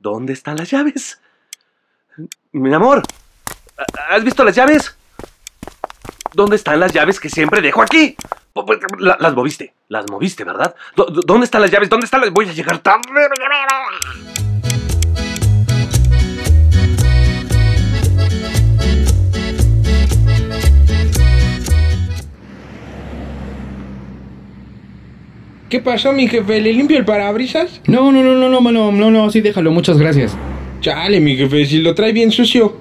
¿Dónde están las llaves? Mi amor, ¿has visto las llaves? ¿Dónde están las llaves que siempre dejo aquí? La- Las moviste, las moviste, ¿verdad? ¿Dó- dó- ¿Dónde están las llaves? ¿Dónde están las...? Voy a llegar tarde. ¿Qué pasó, mi jefe? ¿Le limpio el parabrisas? No, no, no, no, no, no, no, no, sí, déjalo, muchas gracias. Chale, mi jefe, si lo trae bien sucio.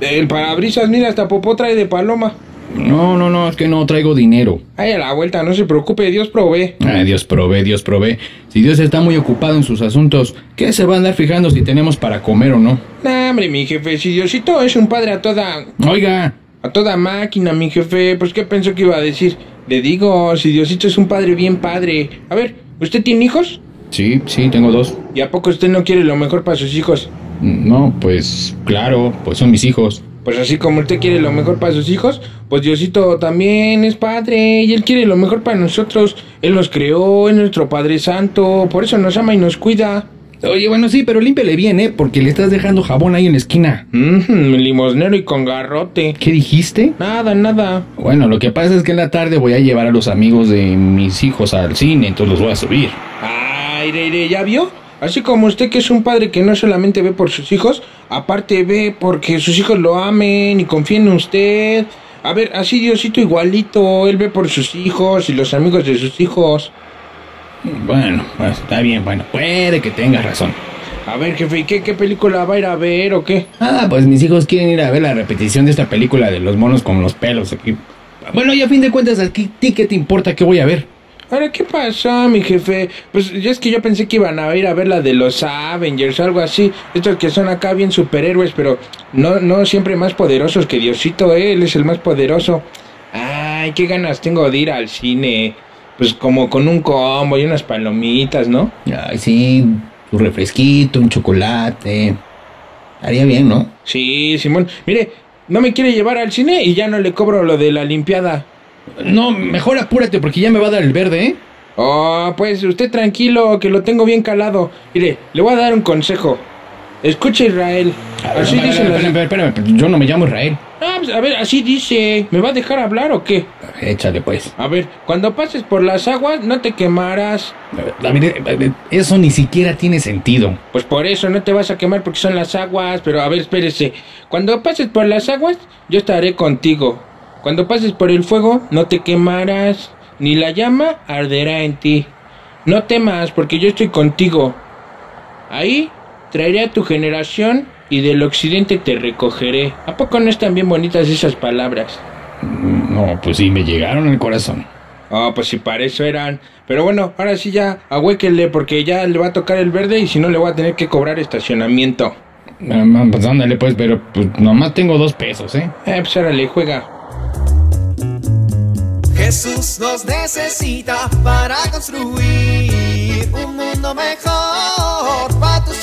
El parabrisas, mira, hasta popó trae de paloma. No, no, no, es que no traigo dinero. Ay, a la vuelta, no se preocupe, Dios provee. Ay, Dios provee, Dios provee. Si Dios está muy ocupado en sus asuntos, ¿qué se va a andar fijando si tenemos para comer o no? Nah, hombre, mi jefe, si Diosito es un padre a toda... Oiga, A toda máquina, mi jefe, pues ¿qué pensó que iba a decir? Le digo, si Diosito es un padre bien padre. A ver, ¿usted tiene hijos? sí, sí, tengo dos. ¿Y a poco usted no quiere lo mejor para sus hijos? No, pues claro, pues son mis hijos. Pues así como usted quiere lo mejor para sus hijos, pues Diosito también es padre y Él quiere lo mejor para nosotros. Él nos creó, es nuestro Padre Santo, por eso nos ama y nos cuida. Oye, bueno, sí, pero límpiale bien, ¿eh? Porque le estás dejando jabón ahí en la esquina. Mmm, limosnero y con garrote. ¿Qué dijiste? Nada, nada. Bueno, lo que pasa es que en la tarde voy a llevar a los amigos de mis hijos al cine, entonces los voy a subir. Ay, Reire, ¿ya vio? Así como usted que es un padre que no solamente ve por sus hijos, aparte ve porque sus hijos lo amen y confíen en usted. A ver, así Diosito igualito, él ve por sus hijos y los amigos de sus hijos. Bueno, pues está bien, bueno, puede que tengas razón. A ver, jefe, ¿y qué, qué película va a ir a ver o qué? Ah, pues mis hijos quieren ir a ver la repetición de esta película de los monos con los pelos aquí. Bueno, y a fin de cuentas, ¿a ti qué te importa qué voy a ver? Ahora, ¿qué pasó, mi jefe? Pues yo es que yo pensé que iban a ir a ver la de los Avengers o algo así. Estos que son acá bien superhéroes, pero no, no siempre más poderosos que Diosito, ¿eh? Él es el más poderoso. Ay, qué ganas tengo de ir al cine. Pues como con un combo y unas palomitas, ¿no? Ay, sí, un refresquito, un chocolate. Haría bien, ¿no? Sí, Simón. Mire, no me quiere llevar al cine y ya no le cobro lo de la limpiada. No, mejor apúrate porque ya me va a dar el verde, ¿eh? Oh, pues usted tranquilo, que lo tengo bien calado. Mire, le voy a dar un consejo. Escucha Israel. Así dice espérame, espérame, espérame, yo no me llamo Israel. Ah, pues, a ver, así dice. ¿Me va a dejar hablar o qué? Échale pues. A ver, cuando pases por las aguas, no te quemarás. A ver, a ver, eso ni siquiera tiene sentido. Pues por eso no te vas a quemar porque son las aguas. Pero a ver, espérese. Cuando pases por las aguas, yo estaré contigo. Cuando pases por el fuego, no te quemarás. Ni la llama arderá en ti. No temas, porque yo estoy contigo. Ahí traeré a tu generación y del occidente te recogeré. ¿A poco no están bien bonitas esas palabras? No, pues sí, me llegaron al corazón. Ah, pues si para eso eran. Pero bueno, ahora sí ya, ahuéquele porque ya le va a tocar el verde y si no le voy a tener que cobrar estacionamiento. Ah, Pues ándale pues, pero pues nomás tengo dos pesos, ¿eh? Eh, pues ahora le juega. Jesús nos necesita para construir un mundo mejor para tus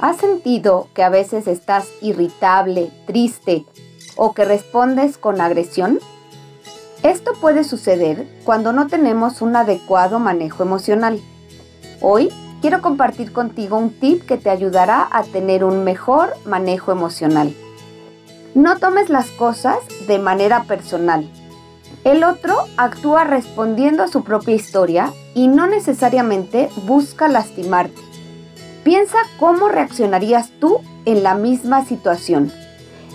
¿Has sentido que a veces estás irritable, triste o que respondes con agresión? Esto puede suceder cuando no tenemos un adecuado manejo emocional. Hoy quiero compartir contigo un tip que te ayudará a tener un mejor manejo emocional. No tomes las cosas de manera personal. El otro actúa respondiendo a su propia historia y no necesariamente busca lastimarte. Piensa cómo reaccionarías tú en la misma situación.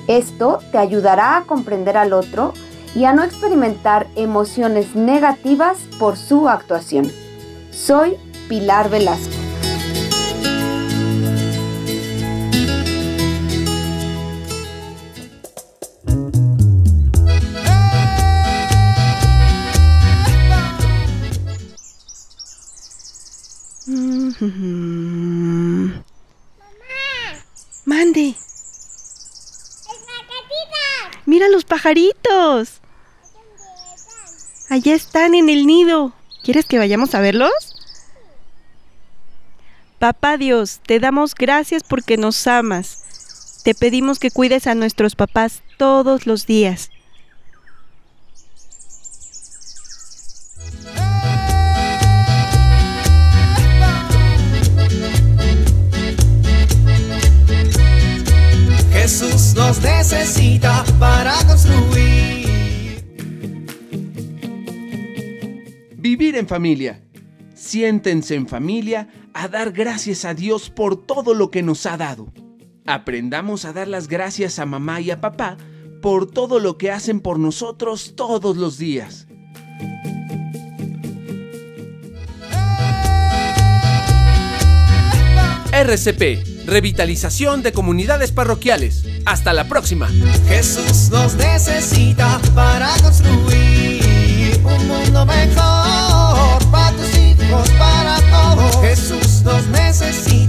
Esto te ayudará a comprender al otro y a no experimentar emociones negativas por su actuación. Soy Pilar Velasco. Mande. Mira los pajaritos. Allá están en el nido. ¿Quieres que vayamos a verlos? Papá Dios, te damos gracias porque nos amas. Te pedimos que cuides a nuestros papás todos los días. Vivir en familia. Siéntense en familia a dar gracias a Dios por todo lo que nos ha dado. Aprendamos a dar las gracias a mamá y a papá por todo lo que hacen por nosotros todos los días. RCP, Revitalización de Comunidades Parroquiales. Hasta la próxima. Jesús nos necesita para construir un mundo mejor para tus hijos, para todos. Jesús nos necesita.